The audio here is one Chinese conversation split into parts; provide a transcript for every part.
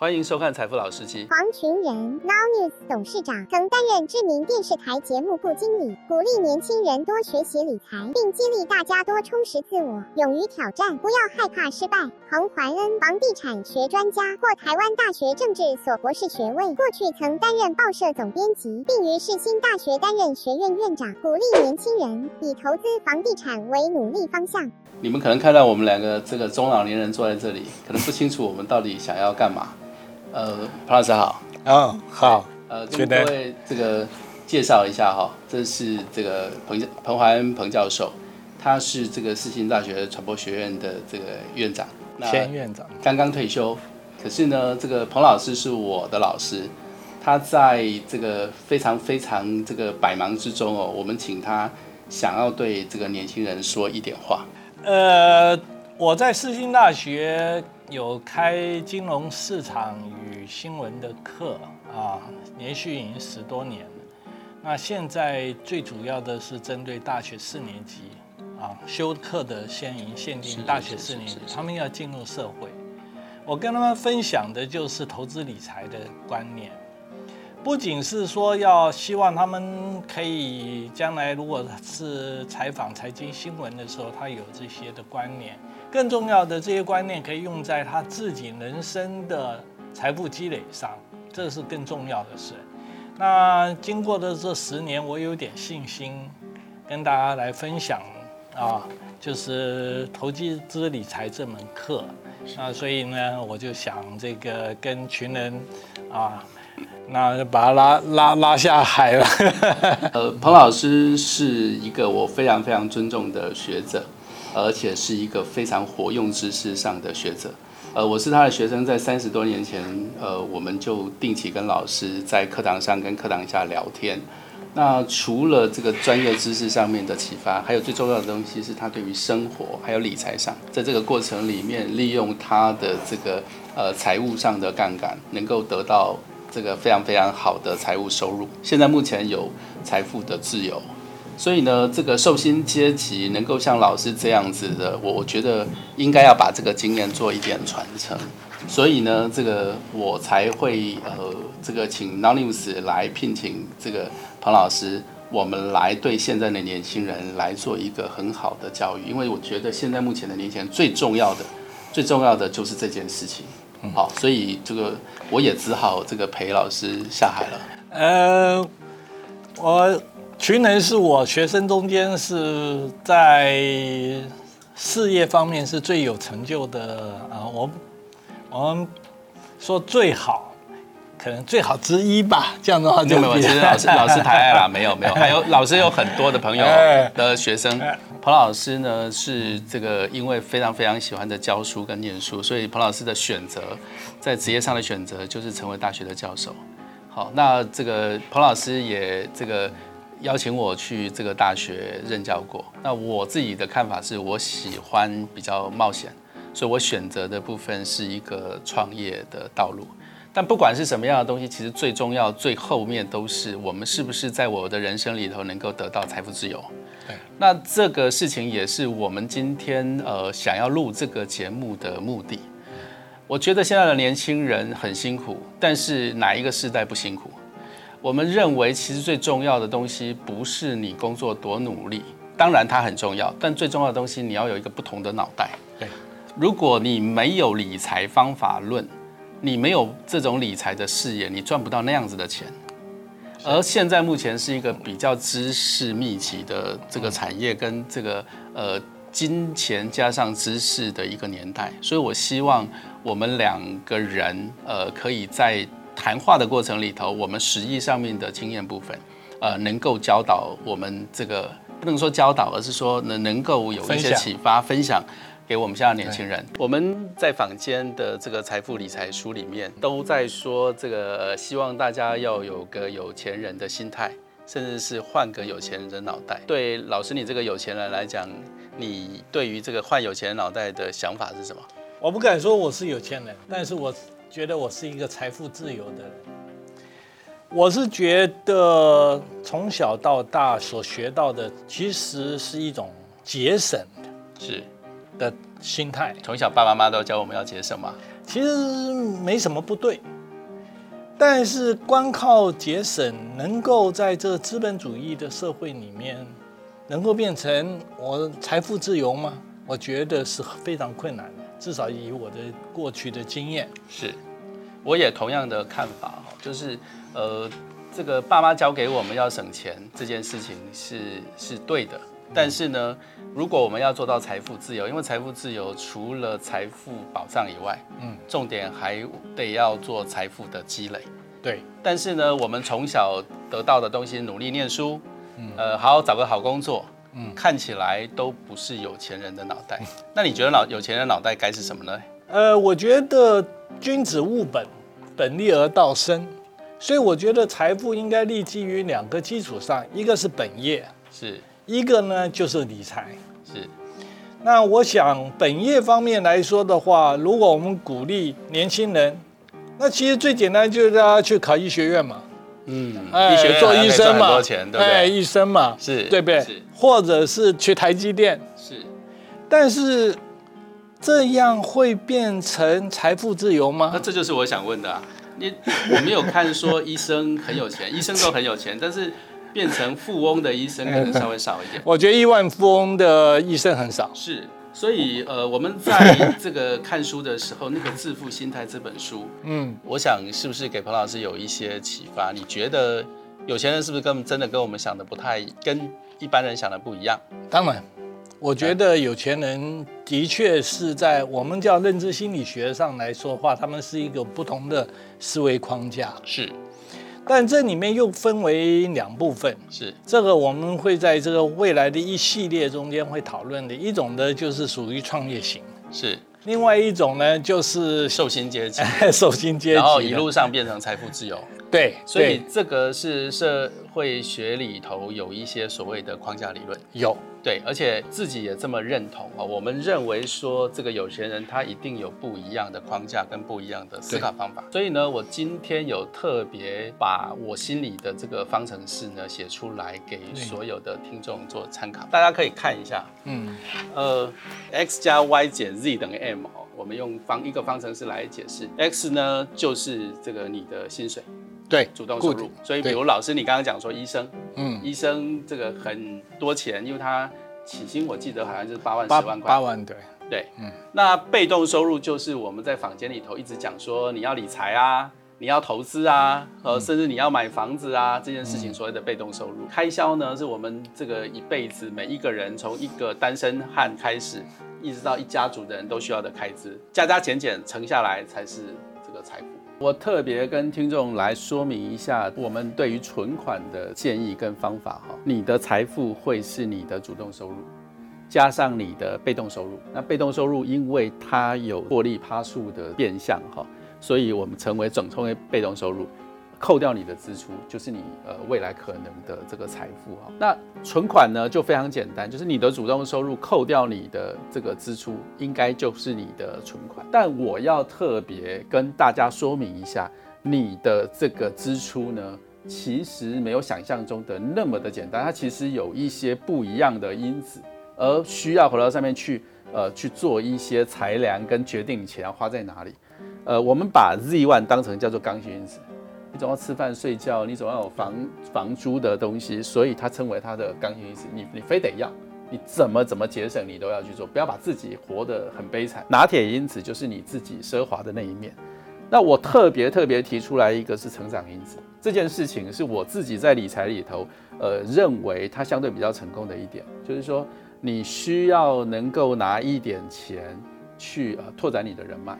欢迎收看《财富老司机》。黄群仁，No News 董事长，曾担任知名电视台节目部经理，鼓励年轻人多学习理财，并激励大家多充实自我，勇于挑战，不要害怕失败。彭怀恩，房地产学专家，获台湾大学政治所博士学位，过去曾担任报社总编辑，并于世新大学担任学院院长，鼓励年轻人以投资房地产为努力方向。你们可能看到我们两个这个中老年人坐在这里，可能不清楚我们到底想要干嘛。呃，彭老师好。哦，好。呃，跟各位这个介绍一下哈，这是这个彭彭怀恩彭教授，他是这个世新大学传播学院的这个院长，前院长，刚刚退休。可是呢，这个彭老师是我的老师，他在这个非常非常这个百忙之中哦，我们请他想要对这个年轻人说一点话。呃，我在世新大学。有开金融市场与新闻的课啊，连续已经十多年了。那现在最主要的是针对大学四年级啊，修课的先营限定大学四年级，他们要进入社会。我跟他们分享的就是投资理财的观念，不仅是说要希望他们可以将来如果是采访财经新闻的时候，他有这些的观念。更重要的这些观念可以用在他自己人生的财富积累上，这是更重要的事。那经过的这十年，我有点信心跟大家来分享啊，就是投机资理财这门课啊，所以呢，我就想这个跟群人啊，那把他拉拉拉下海了。呃，彭老师是一个我非常非常尊重的学者。而且是一个非常活用知识上的学者，呃，我是他的学生，在三十多年前，呃，我们就定期跟老师在课堂上跟课堂下聊天。那除了这个专业知识上面的启发，还有最重要的东西是他对于生活还有理财上，在这个过程里面，利用他的这个呃财务上的杠杆，能够得到这个非常非常好的财务收入。现在目前有财富的自由。所以呢，这个寿星阶级能够像老师这样子的，我我觉得应该要把这个经验做一点传承。所以呢，这个我才会呃，这个请 Nonius 来聘请这个彭老师，我们来对现在的年轻人来做一个很好的教育。因为我觉得现在目前的年轻人最重要的、最重要的就是这件事情。好，所以这个我也只好这个陪老师下海了。呃，我。群人是我学生中间是在事业方面是最有成就的啊，我我们说最好，可能最好之一吧。这样的话就没有。其实老师 老师太爱了，没有没有，还有老师有很多的朋友 的学生。彭老师呢是这个因为非常非常喜欢的教书跟念书，所以彭老师的选择在职业上的选择就是成为大学的教授。好，那这个彭老师也这个。邀请我去这个大学任教过，那我自己的看法是我喜欢比较冒险，所以我选择的部分是一个创业的道路。但不管是什么样的东西，其实最重要最后面都是我们是不是在我的人生里头能够得到财富自由。对，那这个事情也是我们今天呃想要录这个节目的目的。我觉得现在的年轻人很辛苦，但是哪一个时代不辛苦？我们认为，其实最重要的东西不是你工作多努力，当然它很重要，但最重要的东西你要有一个不同的脑袋。对，如果你没有理财方法论，你没有这种理财的视野，你赚不到那样子的钱。而现在目前是一个比较知识密集的这个产业，跟这个呃金钱加上知识的一个年代，所以我希望我们两个人呃可以在。谈话的过程里头，我们实际上面的经验部分，呃，能够教导我们这个不能说教导，而是说能能够有一些启发分享给我们现在年轻人。我们在坊间的这个财富理财书里面都在说，这个希望大家要有个有钱人的心态，甚至是换个有钱人的脑袋。对老师，你这个有钱人来讲，你对于这个换有钱人脑袋的想法是什么？我不敢说我是有钱人，但是我。觉得我是一个财富自由的人，我是觉得从小到大所学到的，其实是一种节省是的心态。从小爸爸妈妈都教我们要节省嘛。其实没什么不对。但是光靠节省能够在这资本主义的社会里面，能够变成我财富自由吗？我觉得是非常困难的。至少以我的过去的经验，是，我也同样的看法哈，就是呃，这个爸妈教给我们要省钱这件事情是是对的。但是呢，如果我们要做到财富自由，因为财富自由除了财富保障以外，嗯，重点还得要做财富的积累。对。但是呢，我们从小得到的东西，努力念书，嗯，呃，好好找个好工作，嗯，看起来都不是有钱人的脑袋。那你觉得脑有钱人脑袋该是什么呢？呃，我觉得君子务本，本立而道生。所以我觉得财富应该立基于两个基础上，一个是本业，是。一个呢就是理财，是。那我想本业方面来说的话，如果我们鼓励年轻人，那其实最简单就是大家去考医学院嘛，嗯，医学做医生嘛，哎，医生嘛，是对不对？或者是去台积电，是。但是这样会变成财富自由吗？那这就是我想问的。你我没有看说医生很有钱，医生都很有钱，但是。变成富翁的医生可能稍微少一点。我觉得亿万富翁的医生很少。是，所以呃，我们在这个看书的时候，那个《致富心态》这本书，嗯，我想是不是给彭老师有一些启发？你觉得有钱人是不是跟真的跟我们想的不太，跟一般人想的不一样？当然，我觉得有钱人的确是在我们叫认知心理学上来说话，他们是一个不同的思维框架。是。但这里面又分为两部分，是。这个我们会在这个未来的一系列中间会讨论的。一种呢就是属于创业型，是；另外一种呢就是受薪阶级，受薪阶级，然后一路上变成财富自由。对，所以这个是社会学里头有一些所谓的框架理论，有。对，而且自己也这么认同啊。我们认为说，这个有钱人他一定有不一样的框架跟不一样的思考方法。所以呢，我今天有特别把我心里的这个方程式呢写出来，给所有的听众做参考。大家可以看一下，嗯，呃，x 加 y 减 z 等于 m 哦。我们用方一个方程式来解释，x 呢就是这个你的薪水。对，主动收入。所以，比如老师，你刚刚讲说医生，嗯，医生这个很多钱，因为他起薪我记得好像就是八万十万块。八万，对，对，嗯。那被动收入就是我们在坊间里头一直讲说，你要理财啊，你要投资啊，呃，甚至你要买房子啊，这件事情所谓的被动收入。开销呢，是我们这个一辈子每一个人从一个单身汉开始，一直到一家族的人都需要的开支，加加减减乘下来才是这个财富。我特别跟听众来说明一下，我们对于存款的建议跟方法哈。你的财富会是你的主动收入，加上你的被动收入。那被动收入因为它有获利趴数的变相哈，所以我们成为总称为被动收入。扣掉你的支出，就是你呃未来可能的这个财富啊。那存款呢就非常简单，就是你的主动收入扣掉你的这个支出，应该就是你的存款。但我要特别跟大家说明一下，你的这个支出呢，其实没有想象中的那么的简单，它其实有一些不一样的因子，而需要回到上面去呃去做一些裁量跟决定你钱要花在哪里。呃，我们把 Z one 当成叫做刚性因子。你总要吃饭睡觉，你总要有房房租的东西，所以它称为它的刚性因子。你你非得要，你怎么怎么节省，你都要去做，不要把自己活得很悲惨。拿铁因子就是你自己奢华的那一面。那我特别特别提出来一个是成长因子，这件事情是我自己在理财里头，呃，认为它相对比较成功的一点，就是说你需要能够拿一点钱去呃拓展你的人脉，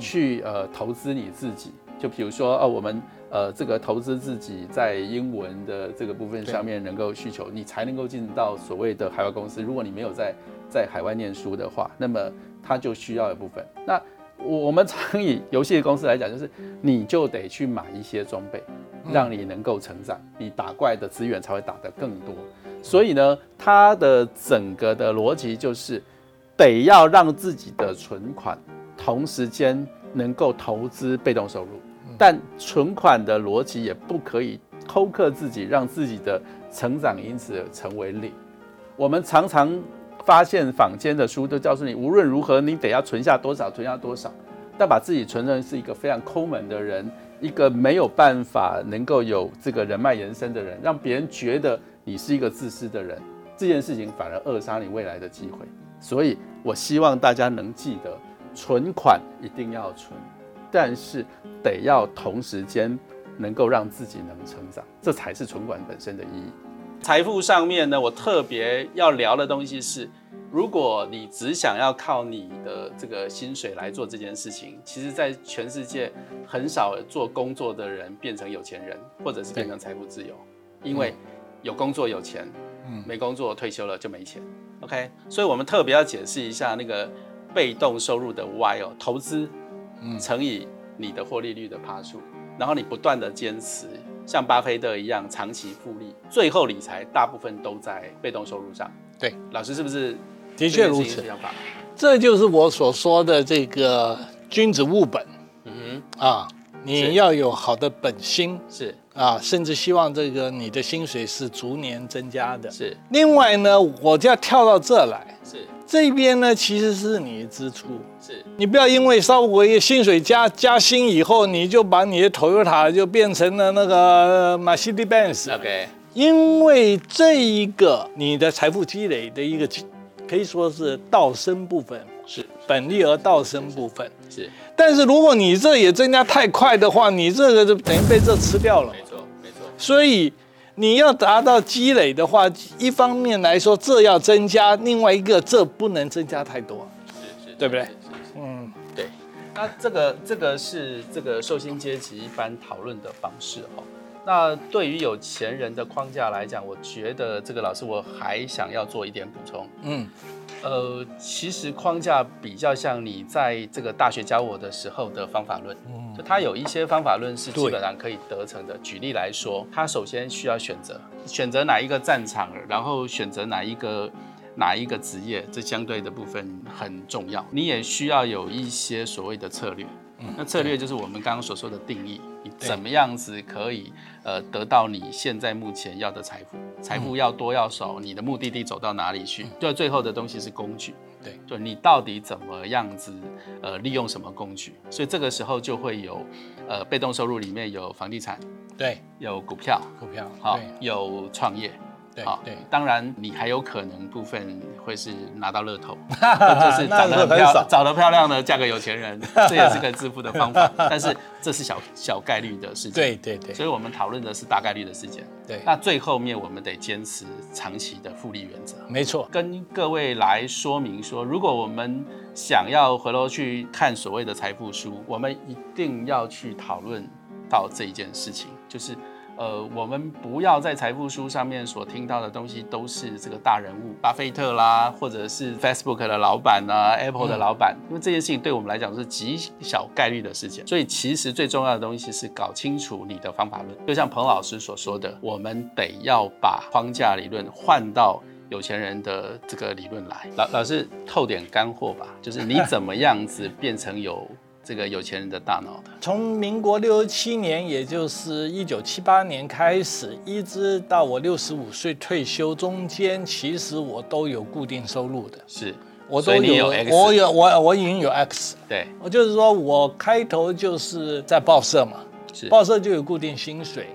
去呃投资你自己。就比如说，哦，我们呃，这个投资自己在英文的这个部分上面能够需求，你才能够进到所谓的海外公司。如果你没有在在海外念书的话，那么它就需要一部分。那我们常以游戏公司来讲，就是你就得去买一些装备，让你能够成长，你打怪的资源才会打得更多。所以呢，它的整个的逻辑就是得要让自己的存款同时间能够投资被动收入。但存款的逻辑也不可以偷克自己，让自己的成长因此成为零。我们常常发现坊间的书都告诉你，无论如何你得要存下多少，存下多少。但把自己存成是一个非常抠门的人，一个没有办法能够有这个人脉延伸的人，让别人觉得你是一个自私的人，这件事情反而扼杀你未来的机会。所以我希望大家能记得，存款一定要存，但是得要同时间能够让自己能成长，这才是存款本身的意义。财富上面呢，我特别要聊的东西是。如果你只想要靠你的这个薪水来做这件事情，其实，在全世界很少做工作的人变成有钱人，或者是变成财富自由，因为有工作有钱，嗯，没工作退休了就没钱。OK，所以我们特别要解释一下那个被动收入的 Y 哦，投资，嗯，乘以你的获利率的趴数，然后你不断的坚持，像巴菲特一样长期复利，最后理财大部分都在被动收入上。对，老师是不是？的确如此，这就是我所说的这个君子务本。嗯哼，啊，你要有好的本心，是。啊，甚至希望这个你的薪水是逐年增加的。是，另外呢，我就要跳到这来，是这边呢其实是你的支出，是你不要因为稍微薪水加加薪以后，你就把你的 Toyota 就变成了那个 Mercedes-Benz。OK，因为这一个你的财富积累的一个。可以说是道生部分是本利而道生部分是，但是如果你这也增加太快的话，你这个就等于被这吃掉了。没错，没错。所以你要达到积累的话，一方面来说这要增加，另外一个这不能增加太多，是是，对不对？嗯，对。那这个这个是这个寿星阶级一般讨论的方式哈。那对于有钱人的框架来讲，我觉得这个老师我还想要做一点补充。嗯，呃，其实框架比较像你在这个大学教我的时候的方法论。嗯，就它有一些方法论是基本上可以得成的。举例来说，它首先需要选择，选择哪一个战场，然后选择哪一个哪一个职业，这相对的部分很重要。你也需要有一些所谓的策略。嗯那策略就是我们刚刚所说的定义，你怎么样子可以呃得到你现在目前要的财富？财富要多要少？你的目的地走到哪里去？就，最后的东西是工具。对，就你到底怎么样子呃利用什么工具？所以这个时候就会有呃被动收入里面有房地产，对，有股票，股票，好，有创业。好，对，当然你还有可能部分会是拿到乐透，就是长得很漂长得漂亮的嫁个有钱人，这也是个致富的方法。但是这是小小概率的事情，对对对。所以我们讨论的是大概率的事件。对，那最后面我们得坚持长期的复利原则。没错，跟各位来说明说，如果我们想要回头去看所谓的财富书，我们一定要去讨论到这一件事情，就是。呃，我们不要在财富书上面所听到的东西都是这个大人物，巴菲特啦，或者是 Facebook 的老板啊，Apple 的老板，因为这件事情对我们来讲是极小概率的事情。所以其实最重要的东西是搞清楚你的方法论。就像彭老师所说的，我们得要把框架理论换到有钱人的这个理论来。老老师透点干货吧，就是你 怎么样子变成有。这个有钱人的大脑的，从民国六十七年，也就是一九七八年开始，一直到我六十五岁退休中间，其实我都有固定收入的。是，我都有，我有，我我已经有 X。对，我就是说我开头就是在报社嘛，报社就有固定薪水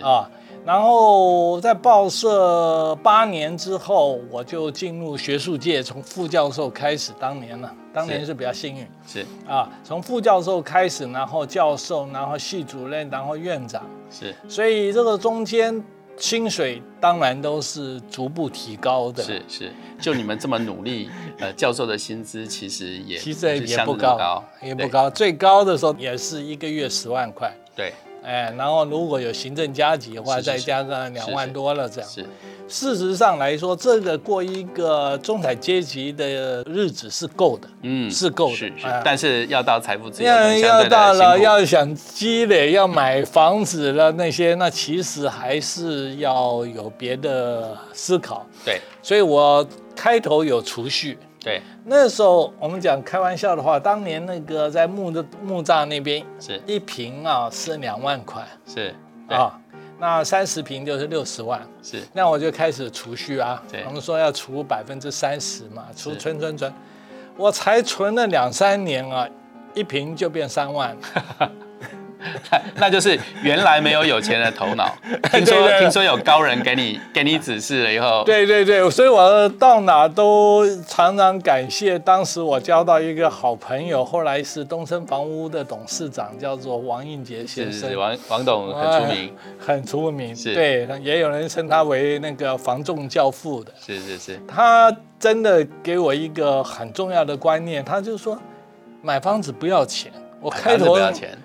啊。然后在报社八年之后，我就进入学术界，从副教授开始。当年呢，当年是比较幸运，是啊，从副教授开始，然后教授，然后系主任，然后院长，是。所以这个中间薪水当然都是逐步提高的。是是，就你们这么努力，呃，教授的薪资其实也其实也不高，也不高，最高的时候也是一个月十万块。对。哎，然后如果有行政加级的话，再加上两万多了这样。是，事实上来说，这个过一个中产阶级的日子是够的，嗯，是够的。是是，但是要到财富自由，要要到了要想积累，要买房子了那些，那其实还是要有别的思考。对，所以我开头有储蓄。对，那时候我们讲开玩笑的话，当年那个在木的木栅那边，是。一平啊是两万块，是啊，那三十平就是六十万，是，那我就开始储蓄啊，我们说要储百分之三十嘛，储存存存，我才存了两三年啊，一平就变三万。那就是原来没有有钱人的头脑。听说听说有高人给你给你指示了以后，对对对，所以我到哪都常常感谢当时我交到一个好朋友，后来是东升房屋的董事长，叫做王应杰先生。王王董很出名，很出名。是对，也有人称他为那个房仲教父的。是是是，他真的给我一个很重要的观念，他就说买房子不要钱。我开头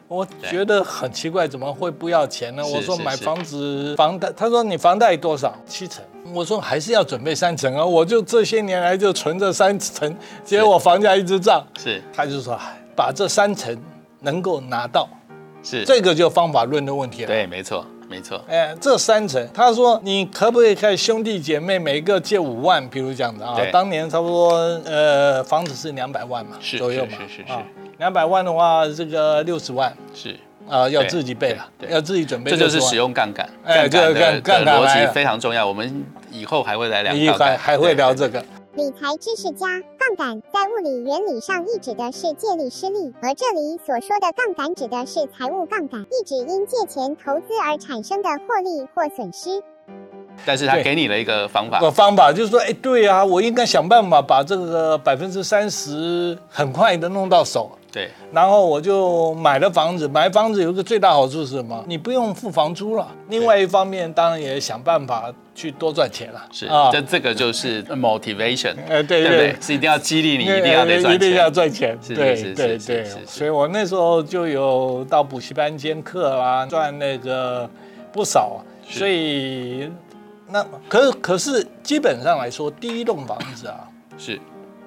我觉得很奇怪，怎么会不要钱呢？我说买房子房贷，他说你房贷多少？七成。我说还是要准备三成啊！我就这些年来就存着三成，结果我房价一直涨。是，他就说把这三成能够拿到，是这个就方法论的问题了。对，没错。没错，哎，这三层，他说你可不可以看兄弟姐妹每个借五万，比如这样子啊？当年差不多呃，房子是两百万嘛，左右嘛，是是是，两百万的话，这个六十万是啊，要自己备了，要自己准备。这就是使用杠杆，杠杆的逻辑非常重要。我们以后还会来聊，以后还会聊这个。理财知识家，杠杆在物理原理上意指的是借力施力，而这里所说的杠杆指的是财务杠杆，意指因借钱投资而产生的获利或损失。但是他给你了一个方法，个方法就是说，哎，对啊，我应该想办法把这个百分之三十很快的弄到手。对，然后我就买了房子。买房子有一个最大好处是什么？你不用付房租了。另外一方面，当然也想办法去多赚钱了。是啊，这这个就是 motivation，呃，对对对，是一定要激励你，一定要得赚钱，一定要赚钱。对对对，所以我那时候就有到补习班兼课啦，赚那个不少。所以那可可是基本上来说，第一栋房子啊是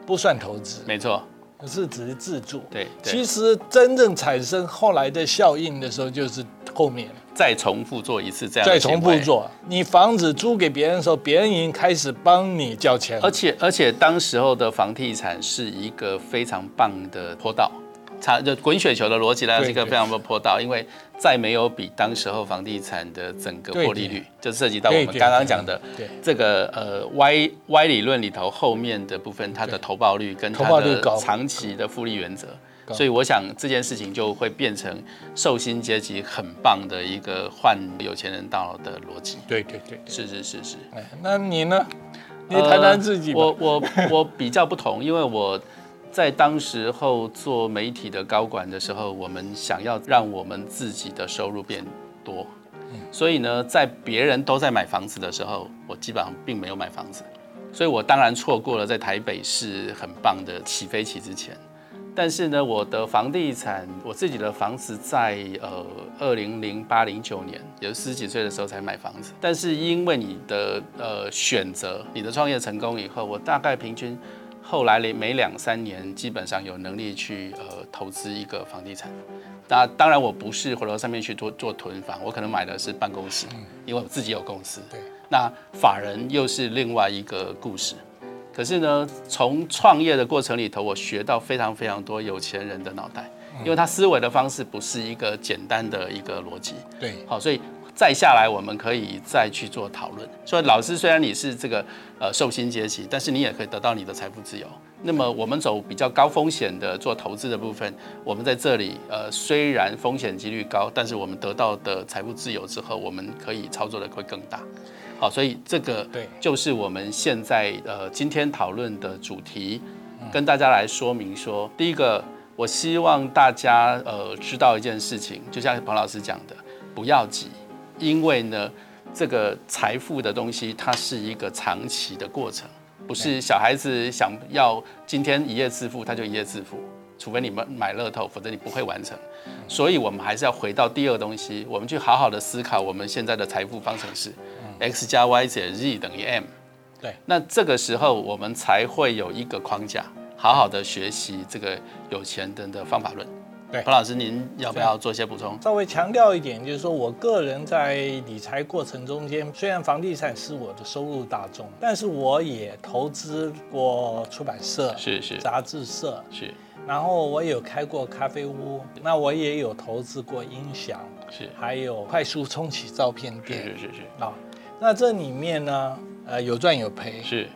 不算投资，没错。是只是自住，对。其实真正产生后来的效应的时候，就是后面再重复做一次这样。再重复做，你房子租给别人的时候，别人已经开始帮你交钱。而且而且，当时候的房地产是一个非常棒的坡道。它就滚雪球的逻辑来是一个非常不坡道，因为再没有比当时候房地产的整个获利率，就涉及到我们刚刚讲的这个呃 Y Y 理论里头后面的部分，它的投报率跟它的长期的复利原则，所以我想这件事情就会变成寿星阶级很棒的一个换有钱人大脑的逻辑。对对对，是是是是。哎，那你呢？你谈谈自己。我我我比较不同，因为我。在当时候做媒体的高管的时候，我们想要让我们自己的收入变多，所以呢，在别人都在买房子的时候，我基本上并没有买房子，所以我当然错过了在台北市很棒的起飞期之前。但是呢，我的房地产，我自己的房子在呃二零零八零九年，有十几岁的时候才买房子。但是因为你的呃选择，你的创业成功以后，我大概平均。后来每两三年，基本上有能力去呃投资一个房地产。那当然我不是回到上面去做做囤房，我可能买的是办公室，因为我自己有公司。对。那法人又是另外一个故事。可是呢，从创业的过程里头，我学到非常非常多有钱人的脑袋，因为他思维的方式不是一个简单的一个逻辑。对。好，所以。再下来，我们可以再去做讨论。所以，老师虽然你是这个呃寿星阶级，但是你也可以得到你的财富自由。那么，我们走比较高风险的做投资的部分，我们在这里呃虽然风险几率高，但是我们得到的财富自由之后，我们可以操作的会更大。好，所以这个对就是我们现在呃今天讨论的主题，跟大家来说明说，第一个，我希望大家呃知道一件事情，就像彭老师讲的，不要急。因为呢，这个财富的东西，它是一个长期的过程，不是小孩子想要今天一夜致富，他就一夜致富，除非你们买乐透，否则你不会完成。所以，我们还是要回到第二东西，我们去好好的思考我们现在的财富方程式：x 加 y 减 z 等于 m。对，那这个时候我们才会有一个框架，好好的学习这个有钱人的方法论。对，彭老师，您要不要做些补充？稍微强调一点，就是说我个人在理财过程中间，虽然房地产是我的收入大众，但是我也投资过出版社，是是，杂志社是，然后我有开过咖啡屋，那我也有投资过音响，是，还有快速冲洗照片店，是是是。啊，那这里面呢，呃，有赚有赔，是。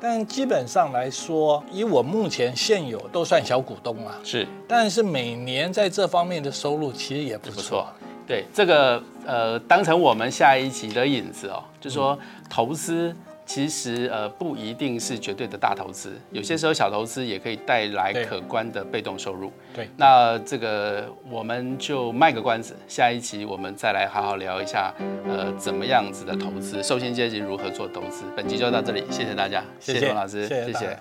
但基本上来说，以我目前现有都算小股东啊，是，但是每年在这方面的收入其实也不不错错。。对，这个呃，当成我们下一集的引子哦，就说投资其实呃不一定是绝对的大投资，有些时候小投资也可以带来可观的被动收入。对，那这个我们就卖个关子，下一期我们再来好好聊一下，呃，怎么样子的投资，受薪阶级如何做投资。本集就到这里，谢谢大家，谢谢谢董老师，谢谢